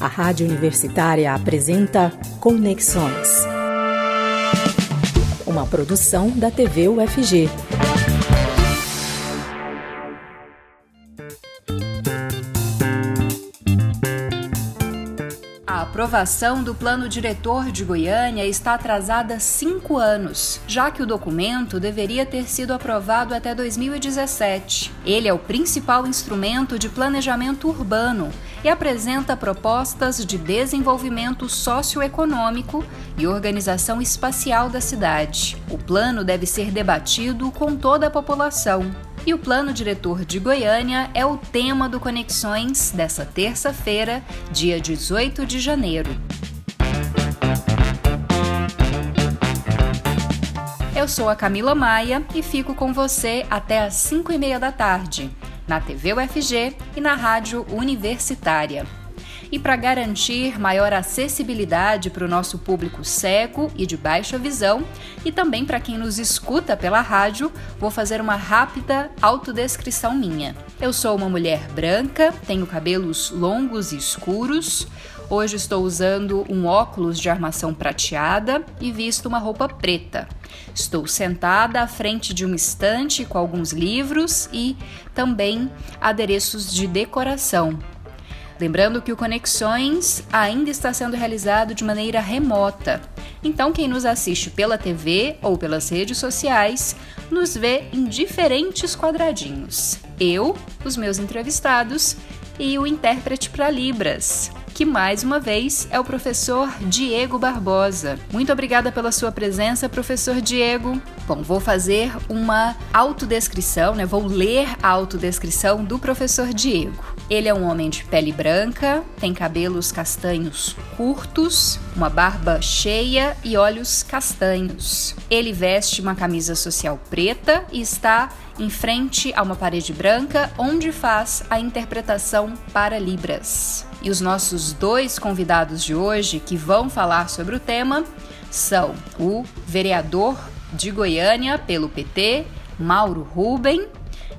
A Rádio Universitária apresenta Conexões. Uma produção da TV UFG. Aprovação do Plano Diretor de Goiânia está atrasada cinco anos, já que o documento deveria ter sido aprovado até 2017. Ele é o principal instrumento de planejamento urbano e apresenta propostas de desenvolvimento socioeconômico e organização espacial da cidade. O plano deve ser debatido com toda a população. E o Plano Diretor de Goiânia é o tema do Conexões dessa terça-feira, dia 18 de janeiro. Eu sou a Camila Maia e fico com você até às 5 e meia da tarde, na TV UFG e na Rádio Universitária e para garantir maior acessibilidade para o nosso público cego e de baixa visão, e também para quem nos escuta pela rádio, vou fazer uma rápida autodescrição minha. Eu sou uma mulher branca, tenho cabelos longos e escuros. Hoje estou usando um óculos de armação prateada e visto uma roupa preta. Estou sentada à frente de um estante com alguns livros e também adereços de decoração, Lembrando que o Conexões ainda está sendo realizado de maneira remota. Então, quem nos assiste pela TV ou pelas redes sociais nos vê em diferentes quadradinhos. Eu, os meus entrevistados e o intérprete para Libras que mais uma vez é o professor Diego Barbosa. Muito obrigada pela sua presença, professor Diego. Bom, vou fazer uma autodescrição, né? Vou ler a autodescrição do professor Diego. Ele é um homem de pele branca, tem cabelos castanhos curtos, uma barba cheia e olhos castanhos. Ele veste uma camisa social preta e está em frente a uma parede branca onde faz a interpretação para Libras. E os nossos dois convidados de hoje que vão falar sobre o tema são o vereador de Goiânia pelo PT, Mauro Ruben,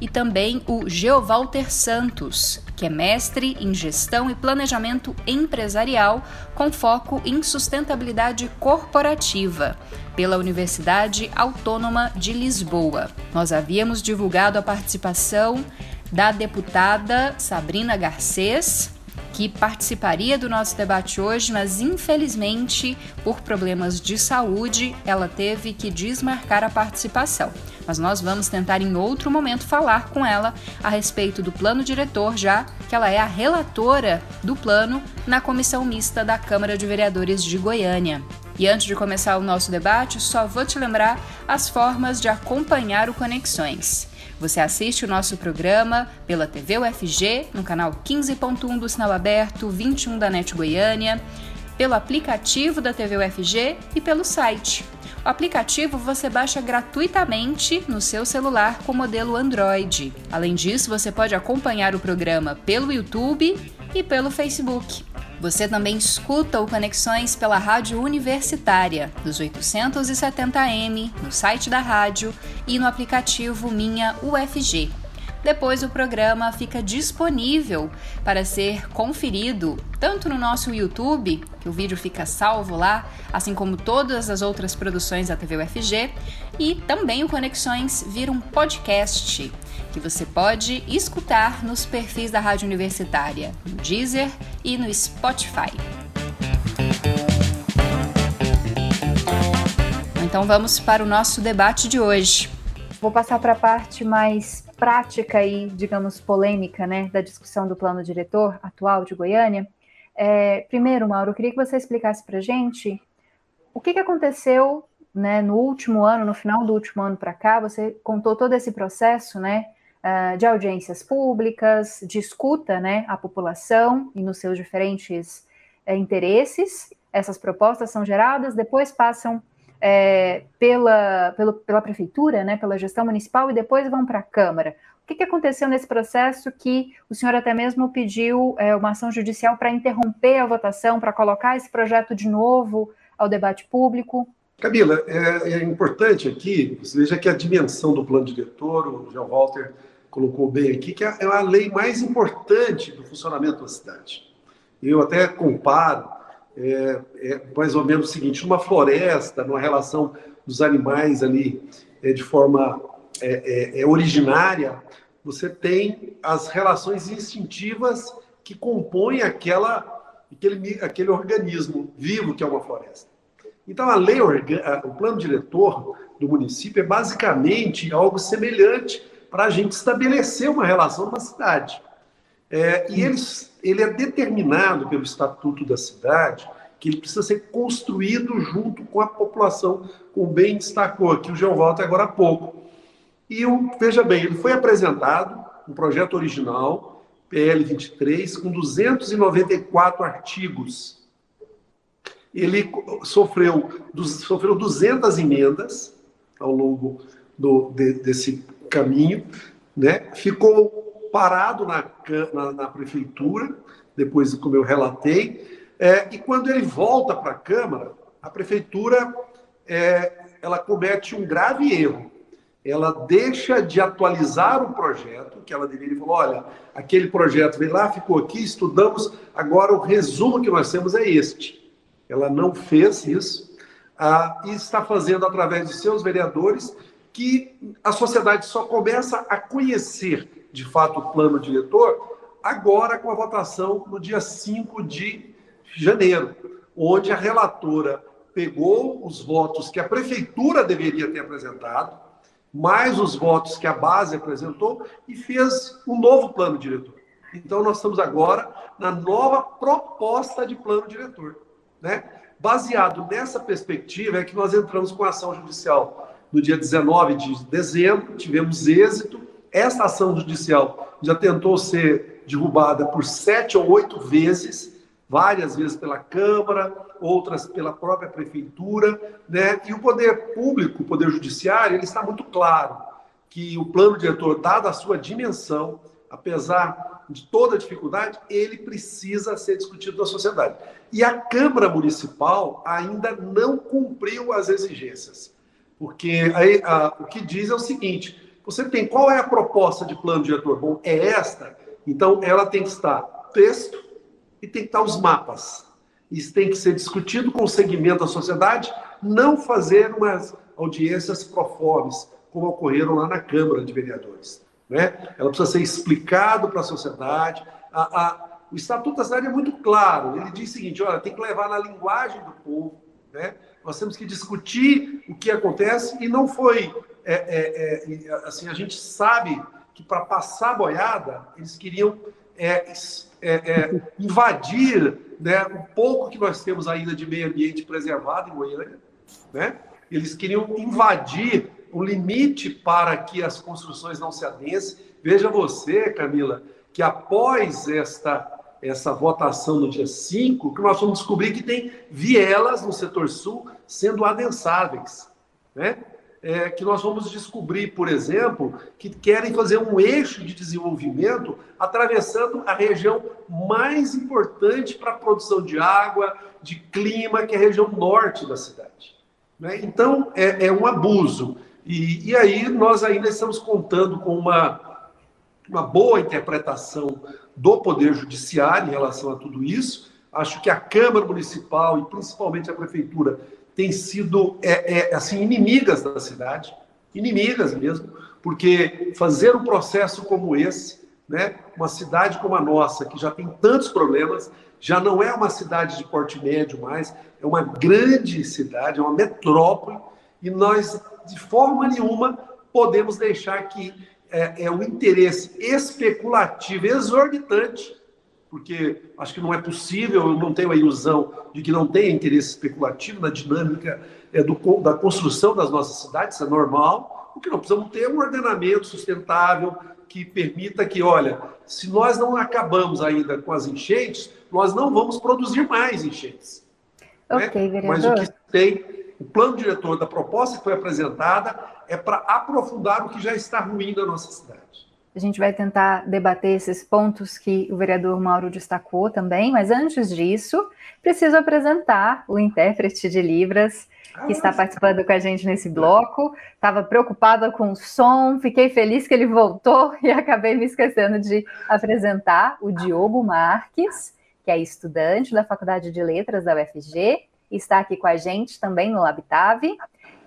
e também o Geovalter Santos, que é mestre em gestão e planejamento empresarial com foco em sustentabilidade corporativa pela Universidade Autônoma de Lisboa. Nós havíamos divulgado a participação da deputada Sabrina Garcês, que participaria do nosso debate hoje, mas infelizmente, por problemas de saúde, ela teve que desmarcar a participação. Mas nós vamos tentar em outro momento falar com ela a respeito do plano diretor, já que ela é a relatora do plano na comissão mista da Câmara de Vereadores de Goiânia. E antes de começar o nosso debate, só vou te lembrar as formas de acompanhar o Conexões. Você assiste o nosso programa pela TV UFG, no canal 15.1 do Sinal Aberto, 21 da NET Goiânia, pelo aplicativo da TV UFG e pelo site. O aplicativo você baixa gratuitamente no seu celular com modelo Android. Além disso, você pode acompanhar o programa pelo YouTube e pelo Facebook. Você também escuta o Conexões pela Rádio Universitária, dos 870M, no site da rádio e no aplicativo Minha UFG. Depois o programa fica disponível para ser conferido tanto no nosso YouTube, que o vídeo fica salvo lá, assim como todas as outras produções da TV UFG, e também o Conexões vira um podcast que você pode escutar nos perfis da Rádio Universitária, no Deezer e no Spotify. Então vamos para o nosso debate de hoje. Vou passar para a parte mais prática e, digamos, polêmica, né, da discussão do plano diretor atual de Goiânia. É, primeiro, Mauro, eu queria que você explicasse para gente o que, que aconteceu né, no último ano, no final do último ano para cá. Você contou todo esse processo, né, uh, de audiências públicas, de escuta né, à população e nos seus diferentes uh, interesses. Essas propostas são geradas, depois passam é, pela, pelo, pela prefeitura, né, pela gestão municipal e depois vão para a Câmara. O que, que, aconteceu nesse processo que o senhor até mesmo pediu é, uma ação judicial para interromper a votação, para colocar esse projeto de novo ao debate público? Camila, é, é importante aqui, você veja que a dimensão do plano diretor, o João Walter colocou bem aqui, que é, é a lei mais importante do funcionamento da cidade. Eu até comparo, é, é mais ou menos o seguinte: numa floresta, numa relação dos animais ali é, de forma é, é, é originária, você tem as relações instintivas que compõem aquela, aquele, aquele organismo vivo que é uma floresta. Então, a lei, o plano diretor do município é basicamente algo semelhante para a gente estabelecer uma relação numa cidade. É, e ele, ele é determinado pelo Estatuto da Cidade que ele precisa ser construído junto com a população, como bem destacou aqui o João Walter agora há pouco. E o, veja bem, ele foi apresentado, um projeto original, PL 23, com 294 artigos. Ele sofreu, sofreu 200 emendas ao longo do, de, desse caminho, né? ficou parado na, na, na prefeitura, depois, como eu relatei, é, e quando ele volta para a Câmara, a prefeitura é, ela comete um grave erro. Ela deixa de atualizar o projeto, que ela deveria falar: olha, aquele projeto veio lá, ficou aqui, estudamos, agora o resumo que nós temos é este. Ela não fez isso ah, e está fazendo através de seus vereadores que a sociedade só começa a conhecer de fato o plano diretor agora com a votação no dia 5 de janeiro, onde a relatora pegou os votos que a prefeitura deveria ter apresentado, mais os votos que a base apresentou e fez um novo plano diretor. Então nós estamos agora na nova proposta de plano diretor, né? Baseado nessa perspectiva é que nós entramos com a ação judicial no dia 19 de dezembro, tivemos êxito. Essa ação judicial já tentou ser derrubada por sete ou oito vezes, várias vezes pela Câmara, outras pela própria Prefeitura, né? E o poder público, o poder judiciário, ele está muito claro que o plano diretor, dada a sua dimensão, apesar de toda a dificuldade, ele precisa ser discutido na sociedade. E a Câmara Municipal ainda não cumpriu as exigências. Porque aí, a, o que diz é o seguinte: você tem qual é a proposta de plano diretor? Bom, é esta. Então, ela tem que estar texto e tem que estar os mapas. Isso tem que ser discutido com o segmento da sociedade, não fazer umas audiências proformes, como ocorreram lá na Câmara de Vereadores. Né? Ela precisa ser explicado para a sociedade. O Estatuto da Cidade é muito claro. Ele diz o seguinte: olha, tem que levar na linguagem do povo, né? Nós temos que discutir o que acontece e não foi é, é, é, assim a gente sabe que para passar a boiada eles queriam é, é, invadir né, o pouco que nós temos ainda de meio ambiente preservado em Goiânia, né? Eles queriam invadir o limite para que as construções não se adensem. Veja você, Camila, que após esta essa votação no dia 5, que nós vamos descobrir que tem vielas no setor sul sendo adensáveis. Né? É, que nós vamos descobrir, por exemplo, que querem fazer um eixo de desenvolvimento atravessando a região mais importante para a produção de água, de clima, que é a região norte da cidade. Né? Então, é, é, um abuso. E, e aí nós ainda estamos contando com uma, uma boa interpretação do Poder Judiciário em relação a tudo isso. Acho que a Câmara Municipal e principalmente a Prefeitura têm sido é, é, assim inimigas da cidade, inimigas mesmo, porque fazer um processo como esse, né, uma cidade como a nossa, que já tem tantos problemas, já não é uma cidade de porte médio mais, é uma grande cidade, é uma metrópole, e nós, de forma nenhuma, podemos deixar que é, é o interesse especulativo exorbitante, porque acho que não é possível, eu não tenho a ilusão de que não tenha interesse especulativo na dinâmica é, do, da construção das nossas cidades, isso é normal. O que nós precisamos ter é um ordenamento sustentável que permita que, olha, se nós não acabamos ainda com as enchentes, nós não vamos produzir mais enchentes. Ok, né? Mas o que tem, o plano diretor da proposta que foi apresentada é para aprofundar o que já está ruim na nossa cidade. A gente vai tentar debater esses pontos que o vereador Mauro destacou também, mas antes disso, preciso apresentar o intérprete de Libras que está participando com a gente nesse bloco. Estava preocupada com o som, fiquei feliz que ele voltou e acabei me esquecendo de apresentar o Diogo Marques, que que é estudante da Faculdade de Letras da UFG, está aqui com a gente também no Labitave.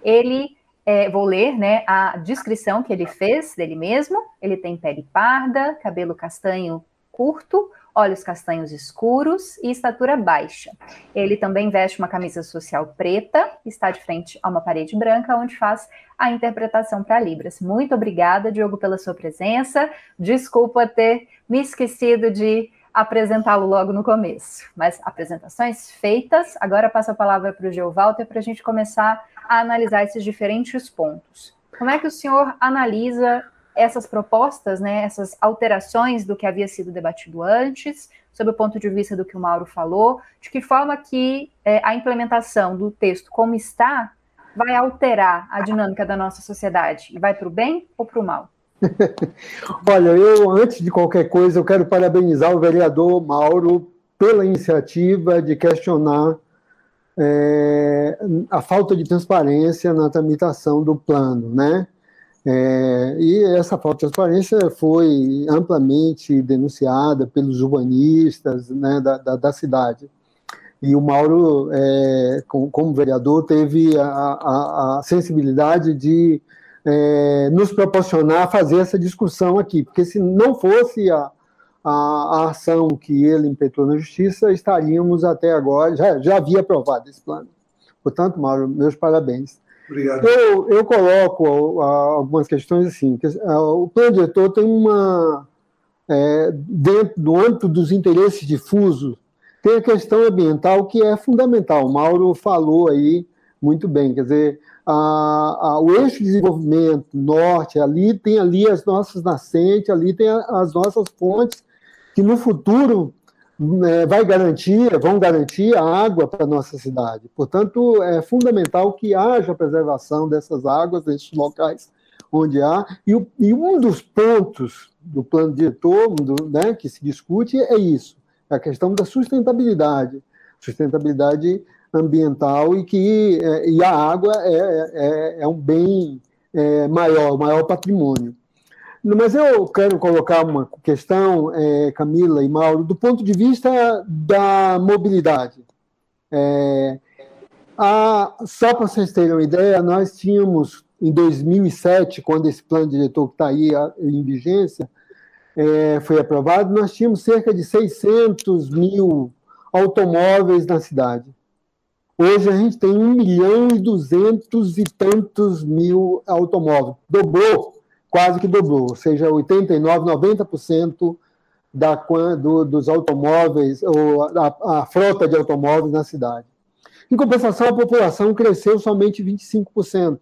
Ele, é, vou ler né, a descrição que ele fez dele mesmo. Ele tem pele parda, cabelo castanho curto, olhos castanhos escuros e estatura baixa. Ele também veste uma camisa social preta, está de frente a uma parede branca, onde faz a interpretação para Libras. Muito obrigada, Diogo, pela sua presença. Desculpa ter me esquecido de apresentá-lo logo no começo. Mas apresentações feitas, agora passo a palavra para o Geovalter para a gente começar a analisar esses diferentes pontos. Como é que o senhor analisa essas propostas, né, essas alterações do que havia sido debatido antes, sob o ponto de vista do que o Mauro falou, de que forma que é, a implementação do texto como está vai alterar a dinâmica da nossa sociedade? E vai para o bem ou para o mal? Olha, eu, antes de qualquer coisa, eu quero parabenizar o vereador Mauro pela iniciativa de questionar é, a falta de transparência na tramitação do plano, né? É, e essa falta de transparência foi amplamente denunciada pelos urbanistas né, da, da, da, cidade. E o Mauro, é, como, como, vereador, teve a, a, a sensibilidade de é, nos proporcionar fazer essa discussão aqui, porque se não fosse a, a, ação que ele impetrou na justiça, estaríamos até agora, já, já havia aprovado esse plano. Portanto, Mauro, meus parabéns. Obrigado. Eu, eu coloco algumas questões assim. Que, o plano diretor tem uma. É, dentro do âmbito dos interesses difusos, tem a questão ambiental que é fundamental. O Mauro falou aí muito bem, quer dizer, a, a, o eixo de desenvolvimento norte, ali tem ali as nossas nascentes, ali tem a, as nossas fontes, que no futuro é, vai garantir, vão garantir a água para a nossa cidade. Portanto, é fundamental que haja preservação dessas águas, desses locais onde há. E, e um dos pontos do plano diretor do, né, que se discute é isso, é a questão da sustentabilidade. Sustentabilidade ambiental e que é, e a água é, é, é um bem é, maior, maior patrimônio. Mas eu quero colocar uma questão, é, Camila e Mauro, do ponto de vista da mobilidade. É, a, só para vocês terem uma ideia, nós tínhamos, em 2007, quando esse plano diretor que está aí em vigência é, foi aprovado, nós tínhamos cerca de 600 mil automóveis na cidade. Hoje a gente tem 1 milhão e 200 e tantos mil automóveis. Dobrou quase que dobrou, ou seja, 89%, 90% da, do, dos automóveis, ou a, a, frota de automóveis na cidade. Em compensação, a população cresceu somente 25%.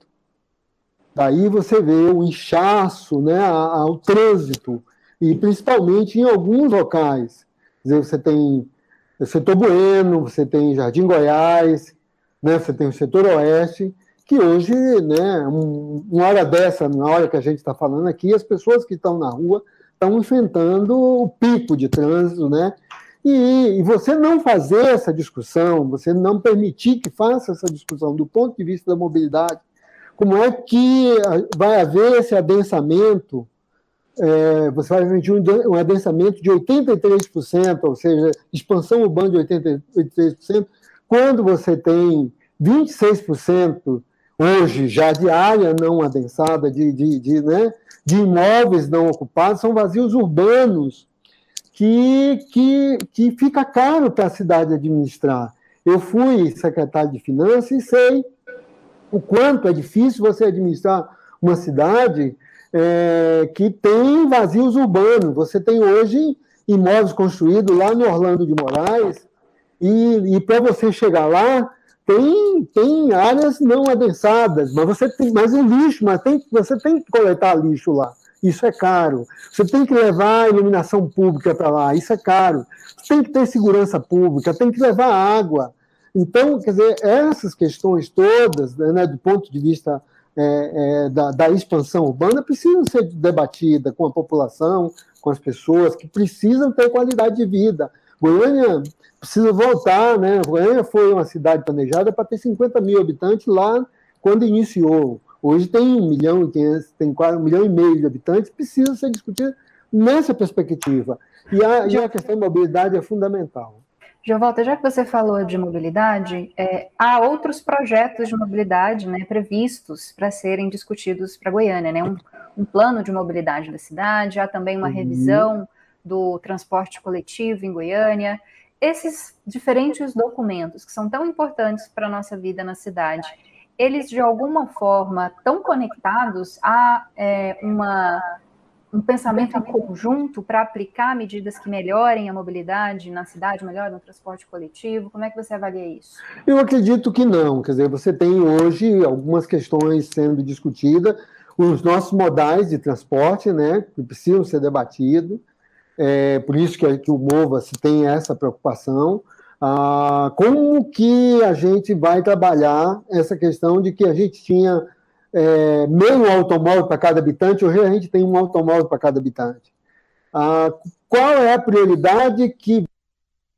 Daí você vê o inchaço né, ao trânsito, e principalmente em alguns locais. Quer dizer, você tem o setor Bueno, você tem Jardim Goiás, né, você tem o setor Oeste, que hoje, né, um, uma hora dessa, na hora que a gente está falando aqui, as pessoas que estão na rua estão enfrentando o pico de trânsito, né? E, e, você não fazer essa discussão, você não permitir que faça essa discussão do ponto de vista da mobilidade, como é que vai haver esse adensamento? É, você vai um, um adensamento de 83%, ou seja, expansão urbana de 83%, quando você tem 26% hoje já de área não adensada, de, de, de, né, de imóveis não ocupados, são vazios urbanos que, que, que fica caro para a cidade administrar. Eu fui secretário de Finanças e sei o quanto é difícil você administrar uma cidade é, que tem vazios urbanos. Você tem hoje imóveis construídos lá no Orlando de Moraes, e, e para você chegar lá, tem, tem áreas não adensadas, mas você tem, mas o lixo, mas tem, você tem que coletar lixo lá. Isso é caro. Você tem que levar a iluminação pública para lá, isso é caro. Você tem que ter segurança pública, tem que levar água. Então, quer dizer, essas questões todas, né, do ponto de vista é, é, da, da, expansão urbana, precisam ser debatidas com a população, com as pessoas que precisam ter qualidade de vida. Goiânia precisa voltar, né? Goiânia foi uma cidade planejada para ter 50 mil habitantes lá quando iniciou. Hoje tem um milhão e tem quase um milhão e meio de habitantes, precisa ser discutido nessa perspectiva. E a, e a questão da mobilidade é fundamental. Giovanna, já que você falou de mobilidade, é, há outros projetos de mobilidade né, previstos para serem discutidos para Goiânia, né? Um, um, plano de mobilidade da cidade, há também uma uhum. Do transporte coletivo em Goiânia. Esses diferentes documentos que são tão importantes para a nossa vida na cidade, eles de alguma forma estão conectados a é, uma um pensamento em conjunto para aplicar medidas que melhorem a mobilidade na cidade, melhorem o transporte coletivo? Como é que você avalia isso? Eu acredito que não. Quer dizer, você tem hoje algumas questões sendo discutidas, os nossos modais de transporte, né, que precisam ser debatidos. É, por isso que, que o MOVA-se tem essa preocupação. Ah, como que a gente vai trabalhar essa questão de que a gente tinha é, meio automóvel para cada habitante, hoje a gente tem um automóvel para cada habitante. Ah, qual é a prioridade que,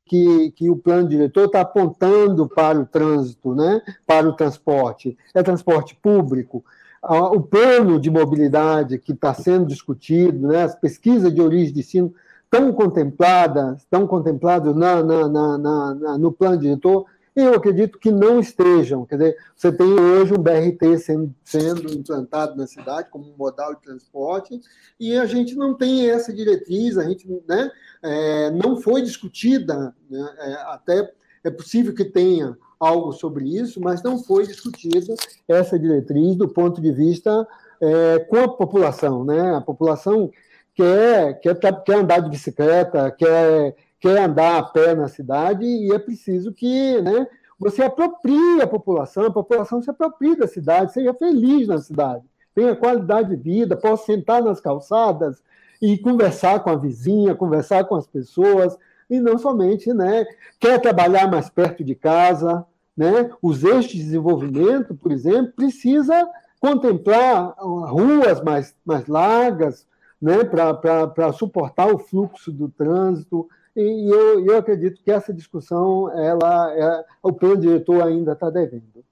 que, que o plano diretor está apontando para o trânsito, né, para o transporte? É transporte público? Ah, o plano de mobilidade que está sendo discutido, né, as pesquisas de origem de ensino estão contempladas, estão contempladas na, na, na, na, no plano diretor, eu acredito que não estejam. Quer dizer, você tem hoje um BRT sendo, sendo implantado na cidade como modal de transporte, e a gente não tem essa diretriz, a gente né, é, não foi discutida, né, é, até é possível que tenha algo sobre isso, mas não foi discutida essa diretriz do ponto de vista é, com a população. Né? A população quer, quer, quer andar de bicicleta, quer quer andar a pé na cidade e é preciso que né, você aproprie a população, a população se aproprie da cidade, seja feliz na cidade, tenha qualidade de vida, possa sentar nas calçadas e conversar com a vizinha, conversar com as pessoas, e não somente, né, quer trabalhar mais perto de casa, né, os eixos de desenvolvimento, por exemplo, precisa contemplar ruas mais, mais largas, né, para suportar o fluxo do trânsito, e eu, eu acredito que essa discussão, ela, é, o plano diretor ainda está devendo.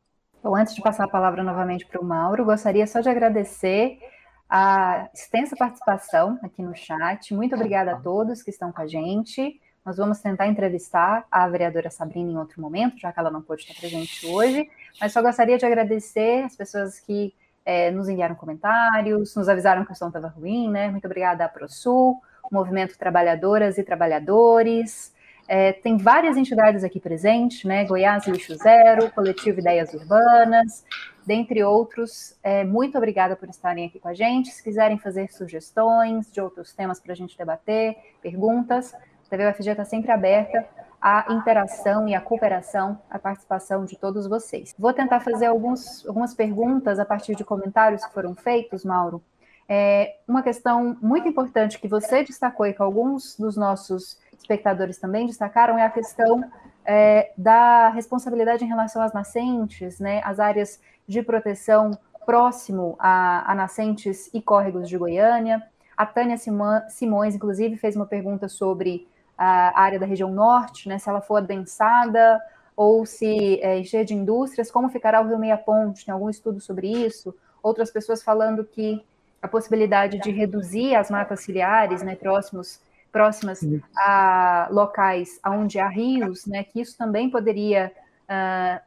Bom, antes de passar a palavra novamente para o Mauro, gostaria só de agradecer a extensa participação aqui no chat. Muito obrigada a todos que estão com a gente. Nós vamos tentar entrevistar a vereadora Sabrina em outro momento, já que ela não pôde estar presente hoje, mas só gostaria de agradecer as pessoas que é, nos enviaram comentários, nos avisaram que o som estava ruim, né? Muito obrigada à ProSul, Movimento Trabalhadoras e Trabalhadores. É, tem várias entidades aqui presentes, né? Goiás Lixo Zero, Coletivo Ideias Urbanas, dentre outros. É, muito obrigada por estarem aqui com a gente. Se quiserem fazer sugestões de outros temas para a gente debater, perguntas, a TV UFG está sempre aberta à interação e à cooperação, à participação de todos vocês. Vou tentar fazer alguns, algumas perguntas a partir de comentários que foram feitos, Mauro, é, uma questão muito importante que você destacou e que alguns dos nossos espectadores também destacaram é a questão é, da responsabilidade em relação às nascentes, né, as áreas de proteção próximo a, a nascentes e córregos de Goiânia. A Tânia Simões, inclusive, fez uma pergunta sobre a área da região norte, né, se ela for adensada ou se é, encher de indústrias, como ficará o Rio Meia Ponte? Tem algum estudo sobre isso? Outras pessoas falando que a possibilidade de reduzir as matas ciliares, né, próximos, próximas a locais onde há rios, né, que isso também poderia uh,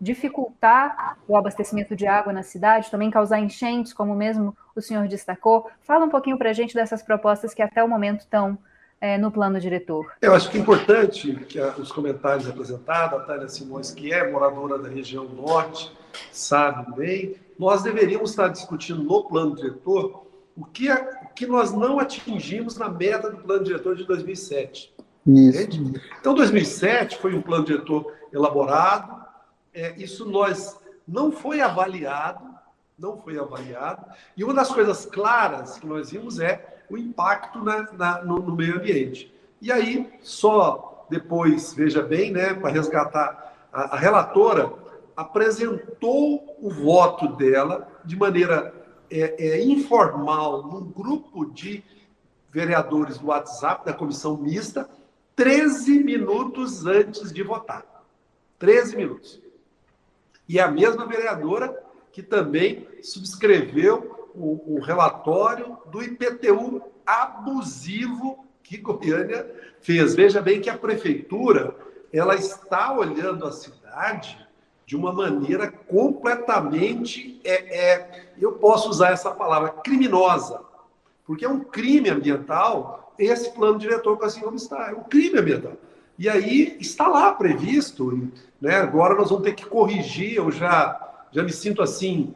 dificultar o abastecimento de água na cidade, também causar enchentes, como mesmo o senhor destacou. Fala um pouquinho para a gente dessas propostas que até o momento estão é, no plano diretor. Eu acho que é importante que os comentários apresentados, a Tânia Simões, que é moradora da região norte, sabe bem, nós deveríamos estar discutindo no plano diretor o que, é, o que nós não atingimos na meta do plano diretor de 2007. Isso. Então, 2007 foi um plano diretor elaborado, é, isso nós não foi avaliado, não foi avaliado, e uma das coisas claras que nós vimos é o impacto na, na, no, no meio ambiente. E aí, só depois, veja bem, né, para resgatar a, a relatora, apresentou o voto dela de maneira é, é, informal num grupo de vereadores do WhatsApp da comissão mista 13 minutos antes de votar. 13 minutos. E é a mesma vereadora que também subscreveu o, o relatório do IPTU abusivo que Goiânia fez. Veja bem que a prefeitura ela está olhando a cidade de uma maneira completamente, é, é, eu posso usar essa palavra, criminosa. Porque é um crime ambiental esse plano diretor que assim como está. É um crime ambiental. E aí está lá previsto, né? agora nós vamos ter que corrigir, eu já, já me sinto assim,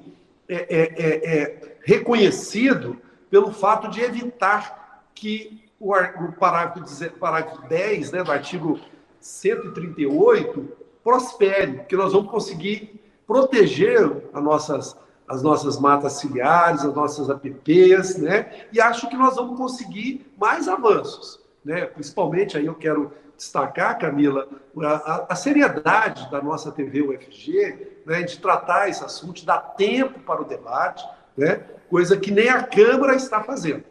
é, é, é, é reconhecido pelo fato de evitar que o, parágrafo, parágrafo 10 né, do artigo 138 prospere, que nós vamos conseguir proteger as nossas, as nossas matas ciliares, as nossas APPs, né? E acho que nós vamos conseguir mais avanços, né? Principalmente aí eu quero destacar, Camila, a, a seriedade da nossa TV UFG, né, de tratar esse assunto, de dar tempo para o debate, né? Coisa que nem a Câmara está fazendo.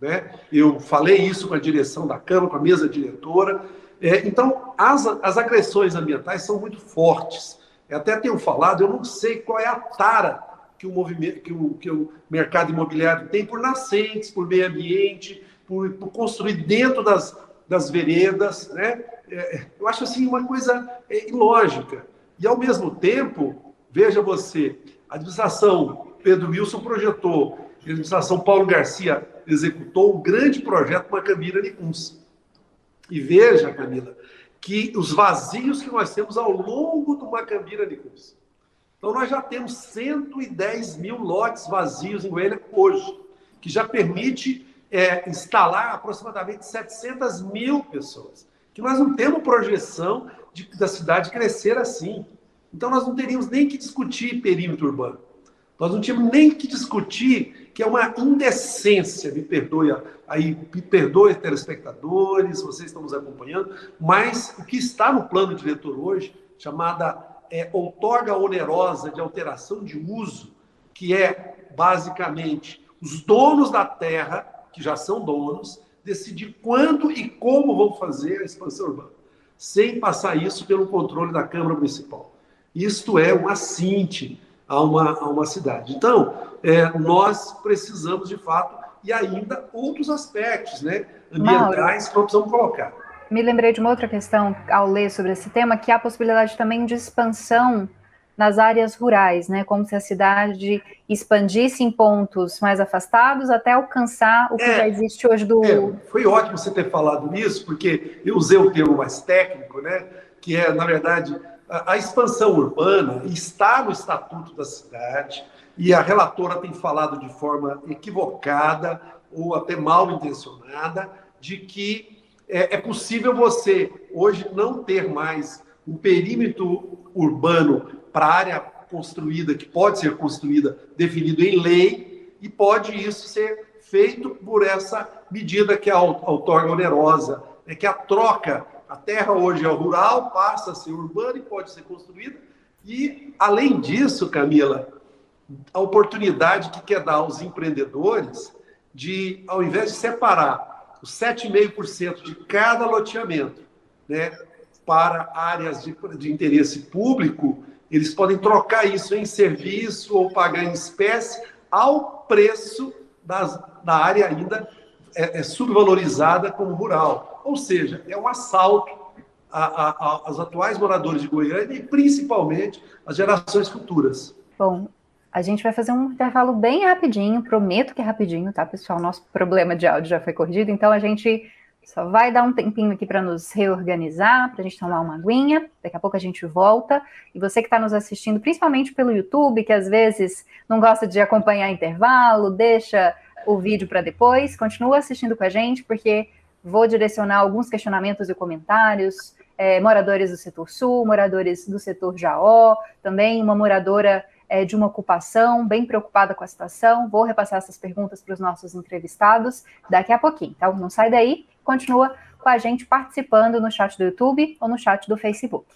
Né? Eu falei isso com a direção da Câmara, com a mesa diretora, é, então, as, as agressões ambientais são muito fortes. Eu até tenho falado, eu não sei qual é a tara que o, movimento, que o, que o mercado imobiliário tem por nascentes, por meio ambiente, por, por construir dentro das, das veredas. Né? É, eu acho assim uma coisa é, ilógica. E, ao mesmo tempo, veja você, a administração Pedro Wilson projetou, a administração Paulo Garcia executou um grande projeto Macambira Nicuns. E veja, Camila, que os vazios que nós temos ao longo do Macambira Cruz. Então, nós já temos 110 mil lotes vazios em Goiânia hoje, que já permite é, instalar aproximadamente 700 mil pessoas. Que nós não temos projeção de, da cidade crescer assim. Então, nós não teríamos nem que discutir perímetro urbano. Nós não tínhamos nem que discutir que é uma indecência, me perdoe aí, me perdoe telespectadores, vocês estão nos acompanhando, mas o que está no plano diretor hoje, chamada é, outorga onerosa de alteração de uso, que é basicamente os donos da terra, que já são donos, decidir quando e como vão fazer a expansão urbana, sem passar isso pelo controle da Câmara Municipal. Isto é um assinte a uma, a uma cidade. Então, é, nós precisamos, de fato, e ainda outros aspectos né, ambientais Mauro, que nós precisamos colocar. Me lembrei de uma outra questão ao ler sobre esse tema, que é a possibilidade também de expansão nas áreas rurais, né? Como se a cidade expandisse em pontos mais afastados até alcançar o que é, já existe hoje do. É, foi ótimo você ter falado nisso, porque eu usei o termo mais técnico, né? Que é, na verdade, a, expansão urbana está no Estatuto da Cidade e a relatora tem falado de forma equivocada ou até mal intencionada de que é, é possível você hoje não ter mais um perímetro urbano para área construída, que pode ser construída, definido em lei, e pode isso ser feito por essa medida que é a outorga onerosa, é que a troca a terra hoje é rural, passa a ser urbana e pode ser construída. E, além disso, Camila, a oportunidade que quer dar aos empreendedores de, ao invés de separar os 7,5% de cada loteamento né, para áreas de, de interesse público, eles podem trocar isso em serviço ou pagar em espécie ao preço das, da área ainda é, é subvalorizada como rural. Ou seja, é um assalto aos atuais moradores de Goiânia e principalmente às gerações futuras. Bom, a gente vai fazer um intervalo bem rapidinho, prometo que é rapidinho, tá, pessoal? Nosso problema de áudio já foi corrigido, então a gente só vai dar um tempinho aqui para nos reorganizar, para a gente tomar uma aguinha. Daqui a pouco a gente volta. E você que está nos assistindo, principalmente pelo YouTube, que às vezes não gosta de acompanhar intervalo, deixa o vídeo para depois, continua assistindo com a gente, porque Vou direcionar alguns questionamentos e comentários. É, moradores do setor sul, moradores do setor Jaó, também uma moradora é, de uma ocupação bem preocupada com a situação. Vou repassar essas perguntas para os nossos entrevistados daqui a pouquinho. Então, não sai daí, continua com a gente participando no chat do YouTube ou no chat do Facebook.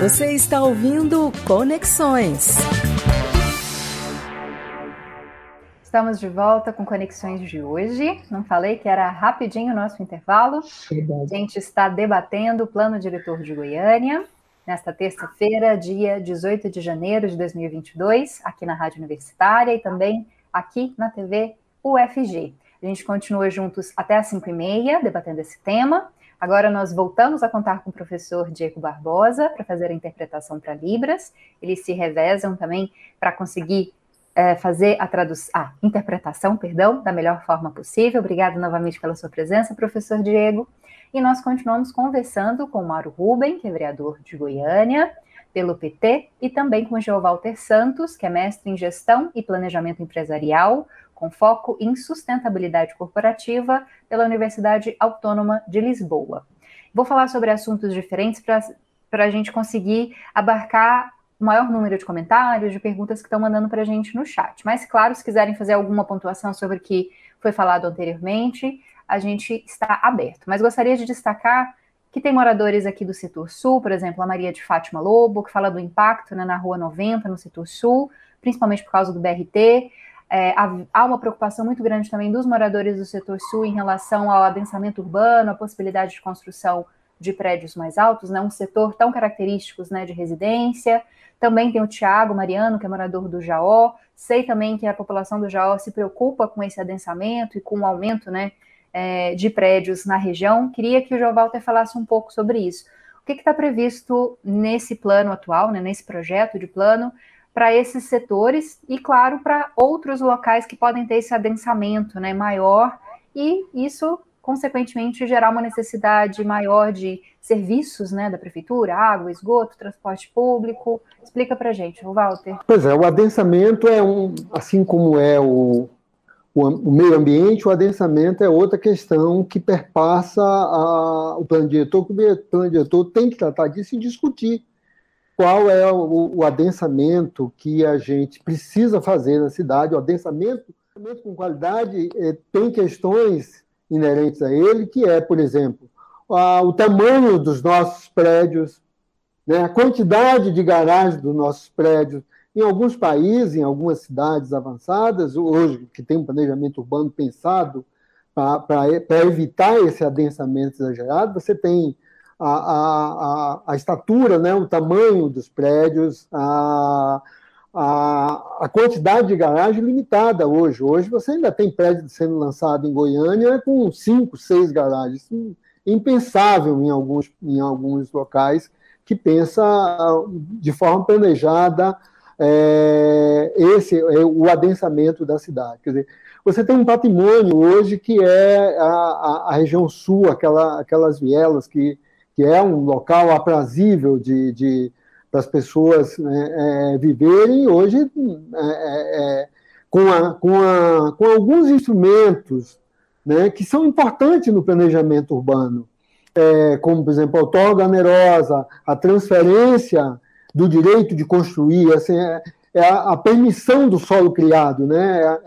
Você está ouvindo Conexões. Estamos de volta com Conexões de hoje. Não falei que era rapidinho o nosso intervalo. Verdade. A gente está debatendo o Plano Diretor de Goiânia, nesta terça-feira, dia 18 de janeiro de 2022, aqui na Rádio Universitária e também aqui na TV UFG. A gente continua juntos até às 5 e meia, debatendo esse tema. Agora nós voltamos a contar com o professor Diego Barbosa para fazer a interpretação para Libras. Eles se revezam também para conseguir é, fazer a, a interpretação, perdão, da melhor forma possível. Obrigado novamente pela sua presença, professor Diego. E nós continuamos conversando com Mauro Ruben, que é vereador de Goiânia, pelo PT, e também com Walter Santos, que é mestre em gestão e planejamento empresarial, com foco em sustentabilidade corporativa pela Universidade Autônoma de Lisboa. Vou falar sobre assuntos diferentes para a gente conseguir abarcar o maior número de comentários, de perguntas que estão mandando para a gente no chat. Mas, claro, se quiserem fazer alguma pontuação sobre o que foi falado anteriormente, a gente está aberto. Mas gostaria de destacar que tem moradores aqui do setor sul, por exemplo, a Maria de Fátima Lobo, que fala do impacto né, na Rua 90, no setor sul, principalmente por causa do BRT. É, há uma preocupação muito grande também dos moradores do setor sul em relação ao adensamento urbano, a possibilidade de construção de prédios mais altos, né, um setor tão característico né, de residência. Também tem o Tiago Mariano, que é morador do Jaó. Sei também que a população do Jaó se preocupa com esse adensamento e com o aumento né, é, de prédios na região. Queria que o João Walter falasse um pouco sobre isso. O que está previsto nesse plano atual, né, nesse projeto de plano, para esses setores e, claro, para outros locais que podem ter esse adensamento né, maior e isso, consequentemente, gerar uma necessidade maior de serviços né, da prefeitura, água, esgoto, transporte público. Explica para gente, Walter. Pois é, o adensamento é um, assim como é o, o, o meio ambiente, o adensamento é outra questão que perpassa a, o plano diretor, que o plano diretor tem que tratar disso e discutir qual é o, o, adensamento que a gente precisa fazer na cidade. O adensamento, com qualidade é, tem questões inerentes a ele, que é, por exemplo, a, o tamanho dos nossos prédios, né, a quantidade de garagens dos nossos prédios. Em alguns países, em algumas cidades avançadas, hoje que tem um planejamento urbano pensado para evitar esse adensamento exagerado, você tem a, a, a, estatura, né, o tamanho dos prédios, a, a, a quantidade de garagem limitada hoje. Hoje você ainda tem prédio sendo lançado em Goiânia com cinco, seis garagens. Impensável em alguns, em alguns locais que pensa de forma planejada é, esse é o adensamento da cidade. Quer dizer, você tem um patrimônio hoje que é a, a, a região sul, aquela, aquelas vielas que que é um local aprazível de, de para as pessoas né, é, viverem, hoje é, é, é, com, a, com, a, com alguns instrumentos né, que são importantes no planejamento urbano, é, como, por exemplo, a outorga onerosa, a transferência do direito de construir, assim, é, é a, a, permissão do solo criado, né,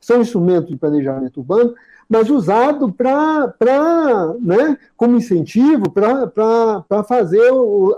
são instrumentos de planejamento urbano mas usado para, né, como incentivo para fazer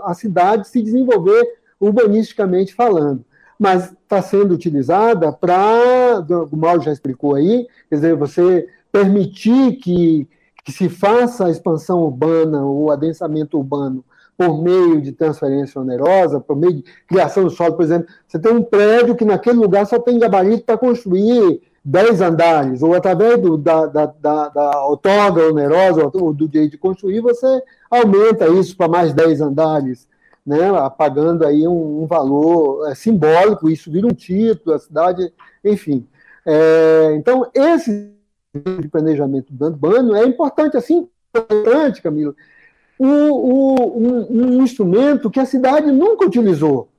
a cidade se desenvolver urbanisticamente falando. Mas está sendo utilizada para, o Mauro já explicou aí, quer dizer, você permitir que, que se faça a expansão urbana, o adensamento urbano, por meio de transferência onerosa, por meio de criação do solo, por exemplo, você tem um prédio que naquele lugar só tem gabarito para construir 10 andares, ou através do, da, da, da, da outorga onerosa, ou do direito de construir, você aumenta isso para mais 10 andares, né, pagando aí um, um valor é, simbólico, isso vira um título, a cidade, enfim. É, então, esse de planejamento urbano é importante, assim, importante, Camila, o, o, um, um instrumento que a cidade nunca utilizou,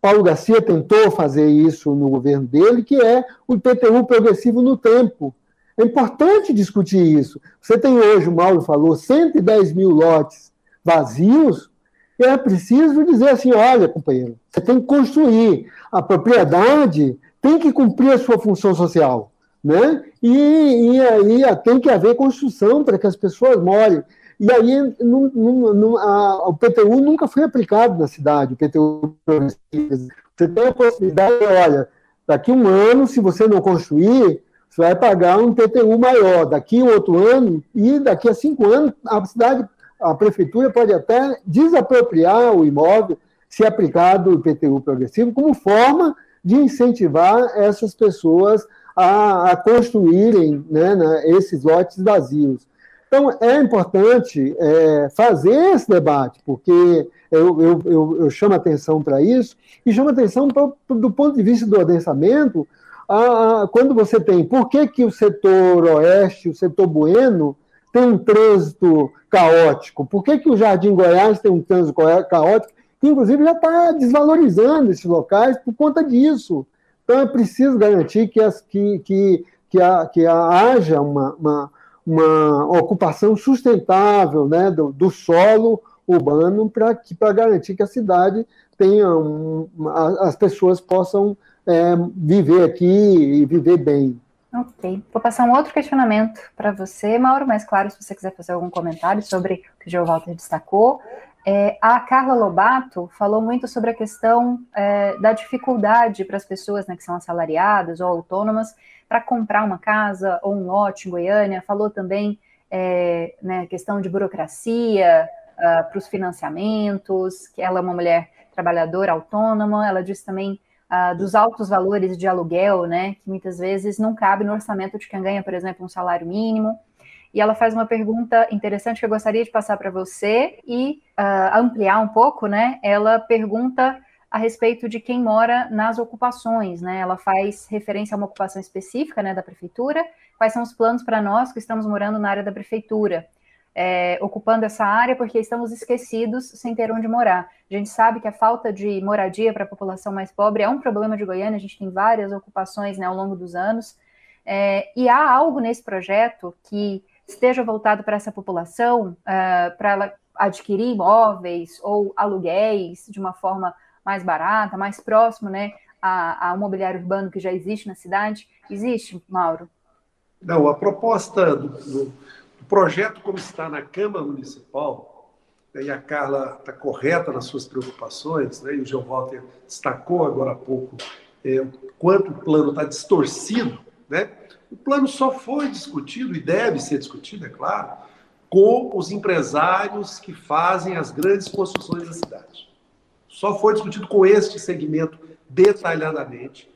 Paulo Garcia tentou fazer isso no governo dele, que é o IPTU progressivo no tempo. É importante discutir isso. Você tem hoje, o Mauro falou, 110 mil lotes vazios, é preciso dizer assim: olha, companheiro, você tem que construir. A propriedade tem que cumprir a sua função social. Né? E, e aí tem que haver construção para que as pessoas morem. E aí a, o PTU nunca foi aplicado na cidade, o PTU Você tem a possibilidade, olha, daqui um ano, se você não construir, você vai pagar um PTU maior. Daqui outro ano, e daqui a cinco anos, a cidade, a prefeitura pode até desapropriar o imóvel se aplicado o PTU progressivo, como forma de incentivar essas pessoas a, a construírem né, né, esses lotes vazios. Então, é importante é, fazer esse debate, porque eu, eu, eu, eu chamo atenção para isso, e chamo atenção pra, do ponto de vista do adensamento, a, a, quando você tem, por que, que o setor oeste, o setor bueno, tem um trânsito caótico? Por que, que o Jardim Goiás tem um trânsito caótico? Que, inclusive, já está desvalorizando esses locais por conta disso. Então, é preciso garantir que, as, que, que, que, a, que haja uma, uma, uma, ocupação sustentável né, do, do solo urbano para garantir que a cidade tenha um, as pessoas possam é, viver aqui e viver bem. Ok. Vou passar um outro questionamento para você, Mauro, mas claro, se você quiser fazer algum comentário sobre o que o João Walter destacou. É, a Carla Lobato falou muito sobre a questão é, da dificuldade para as pessoas né, que são assalariadas ou autônomas para comprar uma casa ou um lote em Goiânia. Falou também é, né, questão de burocracia uh, para os financiamentos, que ela é uma mulher trabalhadora autônoma. Ela disse também uh, dos altos valores de aluguel, né, que muitas vezes não cabe no orçamento de quem ganha, por exemplo, um salário mínimo. E ela faz uma pergunta interessante que eu gostaria de passar para você e uh, ampliar um pouco, né? Ela pergunta a respeito de quem mora nas ocupações, né? Ela faz referência a uma ocupação específica, né, da prefeitura. Quais são os planos para nós que estamos morando na área da prefeitura? É, ocupando essa área porque estamos esquecidos sem ter onde morar. A gente sabe que a falta de moradia para a população mais pobre é um problema de Goiânia, a gente tem várias ocupações né, ao longo dos anos, é, e há algo nesse projeto que esteja voltado para essa população, uh, para ela adquirir imóveis ou aluguéis de uma forma mais barata, mais próximo, né, ao mobiliário urbano que já existe na cidade? Existe, Mauro? Não, a proposta do, do, do projeto como está na Câmara Municipal, né, e a Carla está correta nas suas preocupações, né, e o João Walter destacou agora há pouco é, quanto o plano está distorcido, né? O plano só foi discutido, e deve ser discutido, é claro, com os empresários que fazem as grandes construções da cidade. Só foi discutido com este segmento detalhadamente.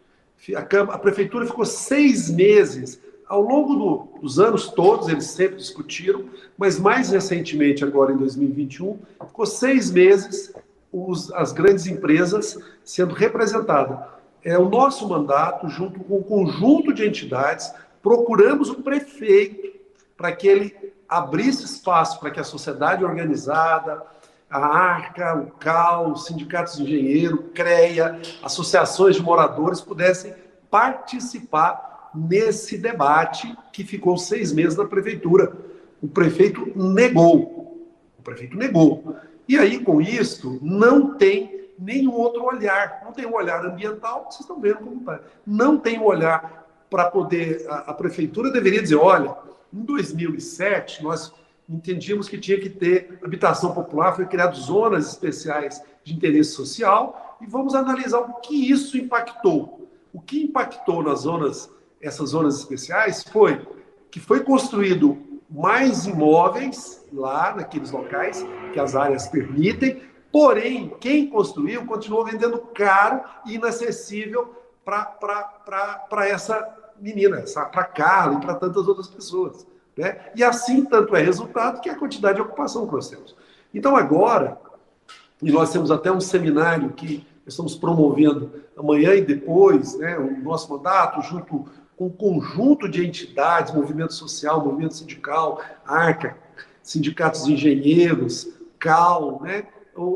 A, Câmara, a prefeitura ficou seis meses, ao longo do, dos anos todos, eles sempre discutiram, mas mais recentemente, agora em 2021, ficou seis meses os, as grandes empresas sendo representadas. É o nosso mandato, junto com um conjunto de entidades, procuramos o prefeito para que ele abrisse espaço para que a sociedade organizada, a ARCA, o CAL, os sindicatos de engenheiro, CREA, associações de moradores pudessem participar nesse debate que ficou seis meses na prefeitura. O prefeito negou. O prefeito negou. E aí, com isso, não tem nenhum outro olhar. Não tem um olhar ambiental, vocês estão vendo como está. Não tem um olhar para poder. A, a, prefeitura deveria dizer: olha, em 2007 nós entendíamos que tinha que ter habitação popular, foi criado zonas especiais de interesse social e vamos analisar o que isso impactou. O que impactou nas zonas, essas zonas especiais, foi que foi construído mais imóveis lá naqueles locais que as áreas permitem, porém quem construiu continuou vendendo caro e inacessível para essa menina, para Carla e para tantas outras pessoas. Né? E assim, tanto é resultado que a quantidade de ocupação que nós temos. Então, agora, e nós temos até um seminário que estamos promovendo amanhã e depois, né, o nosso mandato, junto com um conjunto de entidades, movimento social, movimento sindical, ARCA, sindicatos de engenheiros, CAL, né?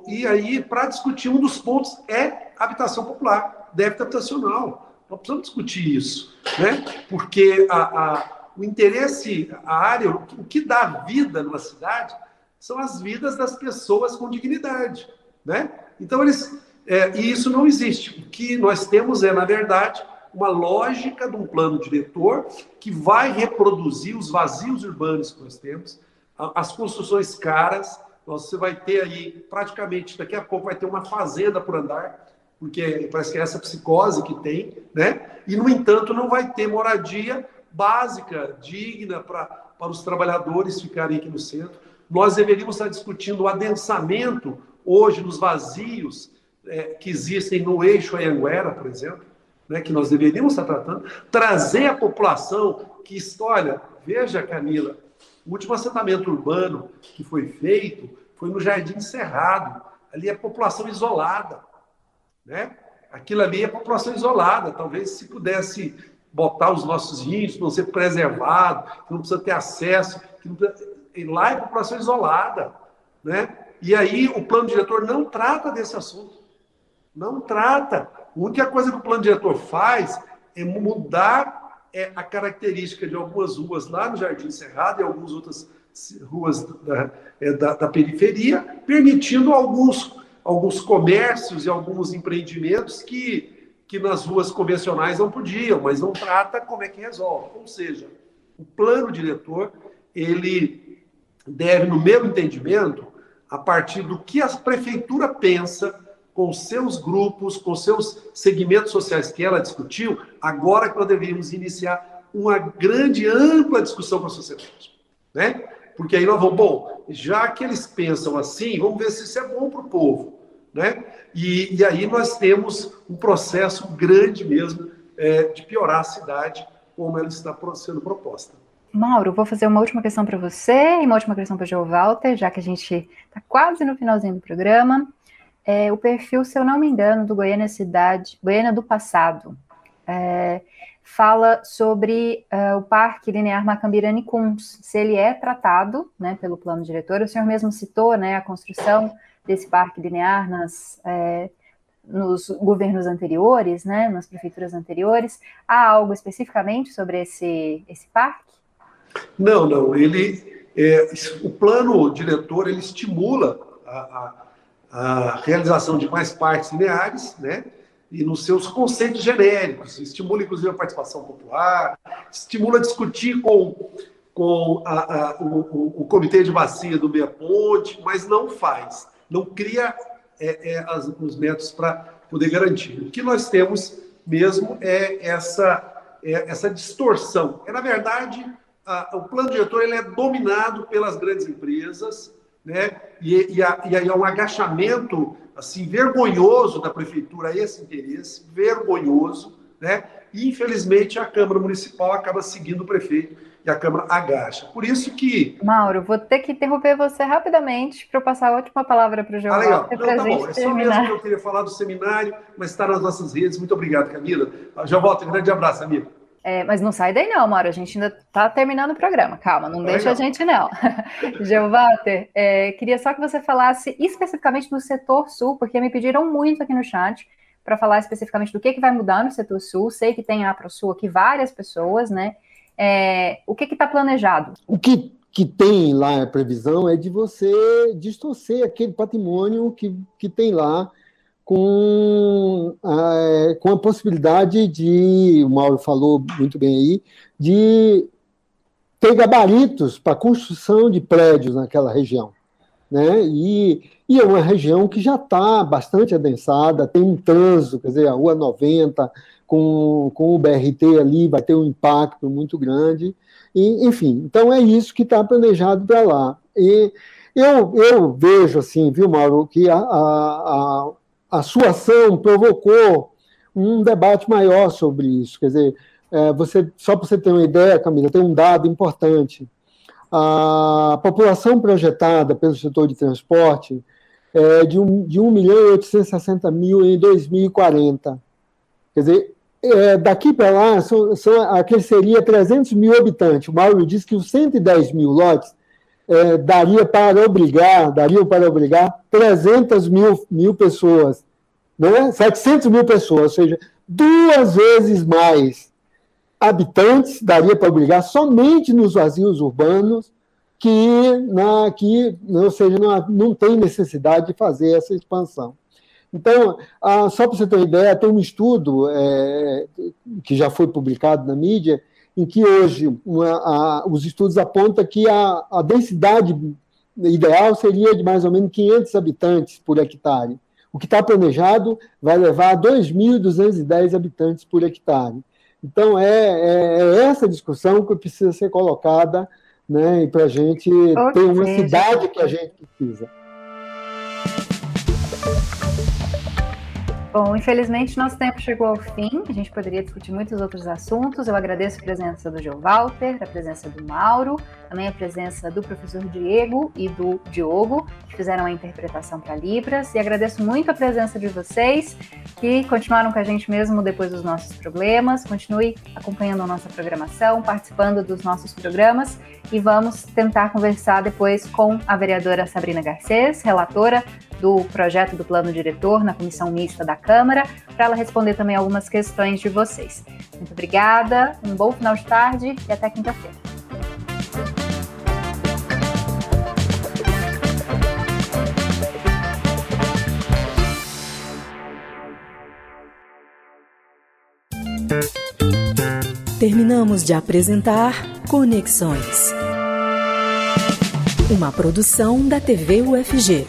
E aí, para discutir um dos pontos é habitação popular, débito habitacional. Nós precisamos discutir isso, né? porque a, a, o interesse, a área, o que dá vida numa cidade são as vidas das pessoas com dignidade. Né? Então, eles, é, e isso não existe. O que nós temos é, na verdade, uma lógica de um plano diretor que vai reproduzir os vazios urbanos que nós temos, as construções caras. Você vai ter aí, praticamente, daqui a pouco vai ter uma fazenda por andar, porque parece que é essa psicose que tem, né? E, no entanto, não vai ter moradia básica, digna para, os trabalhadores ficarem aqui no centro. Nós deveríamos estar discutindo o adensamento hoje nos vazios é, que existem no eixo Anhanguera, por exemplo, né, que nós deveríamos estar tratando, trazer a população que, olha, veja, Camila, O último assentamento urbano que foi feito foi no Jardim Cerrado. Ali é população isolada, né? Aquilo ali é população isolada. Talvez se pudesse botar os nossos índios para ser preservado, que não precisa ter acesso, não precisa... lá é população isolada, né? E aí o plano diretor não trata desse assunto. Não trata. A única coisa que o plano diretor faz é mudar é, a característica de algumas ruas lá no Jardim Cerrado e algumas outras ruas da, é, da, da periferia, permitindo alguns, alguns comércios e alguns empreendimentos que, que nas ruas convencionais não podiam, mas não trata como é que resolve. Ou seja, o plano diretor ele deve, no meu entendimento, a partir do que a prefeitura pensa com seus grupos, com seus segmentos sociais que ela discutiu, agora que nós deveríamos iniciar uma grande, ampla discussão com a sociedade. Né? Porque aí nós vamos, bom, já que eles pensam assim, vamos ver se isso é bom para o povo. Né? E, e, aí nós temos um processo grande mesmo é, de piorar a cidade como ela está sendo proposta. Mauro, vou fazer uma última questão para você e uma última questão para o João Walter, já que a gente está quase no finalzinho do programa. É, o perfil, se eu não me engano, do Goiânia Cidade, Goiânia do passado, é, fala sobre uh, o Parque Linear Macambirani Kunz, se ele é tratado né, pelo plano diretor. O senhor mesmo citou né, a construção desse parque linear nas, é, nos governos anteriores, né, nas prefeituras anteriores. Há algo especificamente sobre esse, esse parque? Não, não. Ele, é, o plano diretor ele estimula a, a, a realização de mais parques lineares, né? E nos seus conceitos genéricos, estimula inclusive a participação popular, estimula discutir com, com a, a, o, o, comitê de bacia do Meia Ponte, mas não faz, não cria é, é, as, os métodos para poder garantir. O que nós temos mesmo é essa, é, essa distorção. É, na verdade, a, o plano diretor ele é dominado pelas grandes empresas, né? e, e, a, e aí é um agachamento assim vergonhoso da prefeitura a esse interesse, vergonhoso, né? E infelizmente a Câmara Municipal acaba seguindo o prefeito e a Câmara agacha. Por isso que. Mauro, vou ter que interromper você rapidamente para eu passar a última palavra para o João. Ah, legal. Não, tá bom. É só mesmo que eu queria falar do seminário, mas está nas nossas redes. Muito obrigado, Camila. Já volto. Um grande abraço, amigo. É, mas não sai daí não, Mauro, a gente ainda está terminando o programa, calma, não é deixa legal. a gente não. Geovalter, é, queria só que você falasse especificamente do setor sul, porque me pediram muito aqui no chat para falar especificamente do que, que vai mudar no setor sul, sei que tem a ProSul aqui várias pessoas, né, é, o que está planejado? O que, que tem lá a previsão é de você distorcer aquele patrimônio que, que tem lá, com a, com a possibilidade de, o Mauro falou muito bem aí, de ter gabaritos para construção de prédios naquela região. Né? E, e é uma região que já está bastante adensada, tem um trânsito, quer dizer, a Rua 90, com, com o BRT ali, vai ter um impacto muito grande. E, enfim, então é isso que está planejado para lá. E eu, eu vejo, assim, viu, Mauro, que a, a, a sua ação provocou um debate maior sobre isso. Quer dizer, é, você, só para você ter uma ideia, Camila, tem um dado importante. A população projetada pelo setor de transporte é de 1, de 1 milhão e 860 mil em 2040. Quer dizer, é, daqui para lá, são, são, seria 300 mil habitantes. O Mauro disse que os 110 mil lotes é, daria para obrigar, daria para obrigar 300 mil, mil pessoas, né? 700 mil pessoas, ou seja, duas vezes mais habitantes daria para obrigar somente nos vazios urbanos que, na, que ou seja, não, não tem necessidade de fazer essa expansão. Então, ah, só para você ter uma ideia, tem um estudo é, que já foi publicado na mídia, em que hoje uma, a, os estudos apontam que a, a densidade ideal seria de mais ou menos 500 habitantes por hectare. O que está planejado vai levar a 2.210 habitantes por hectare. Então, é, é, é, essa discussão que precisa ser colocada né, para a gente ter uma cidade que a gente precisa. Bom, infelizmente nosso tempo chegou ao fim. A gente poderia discutir muitos outros assuntos. Eu agradeço a presença do João Walter, a presença do Mauro, também a presença do professor Diego e do Diogo, que fizeram a interpretação para Libras. E agradeço muito a presença de vocês, que continuaram com a gente mesmo depois dos nossos problemas. Continue acompanhando a nossa programação, participando dos nossos programas e vamos tentar conversar depois com a vereadora Sabrina Garcês, relatora do projeto do plano diretor na comissão mista da Câmara, para ela responder também algumas questões de vocês. Muito obrigada, um bom final de tarde e até quinta-feira. Terminamos de apresentar Conexões. Uma produção da TV UFG.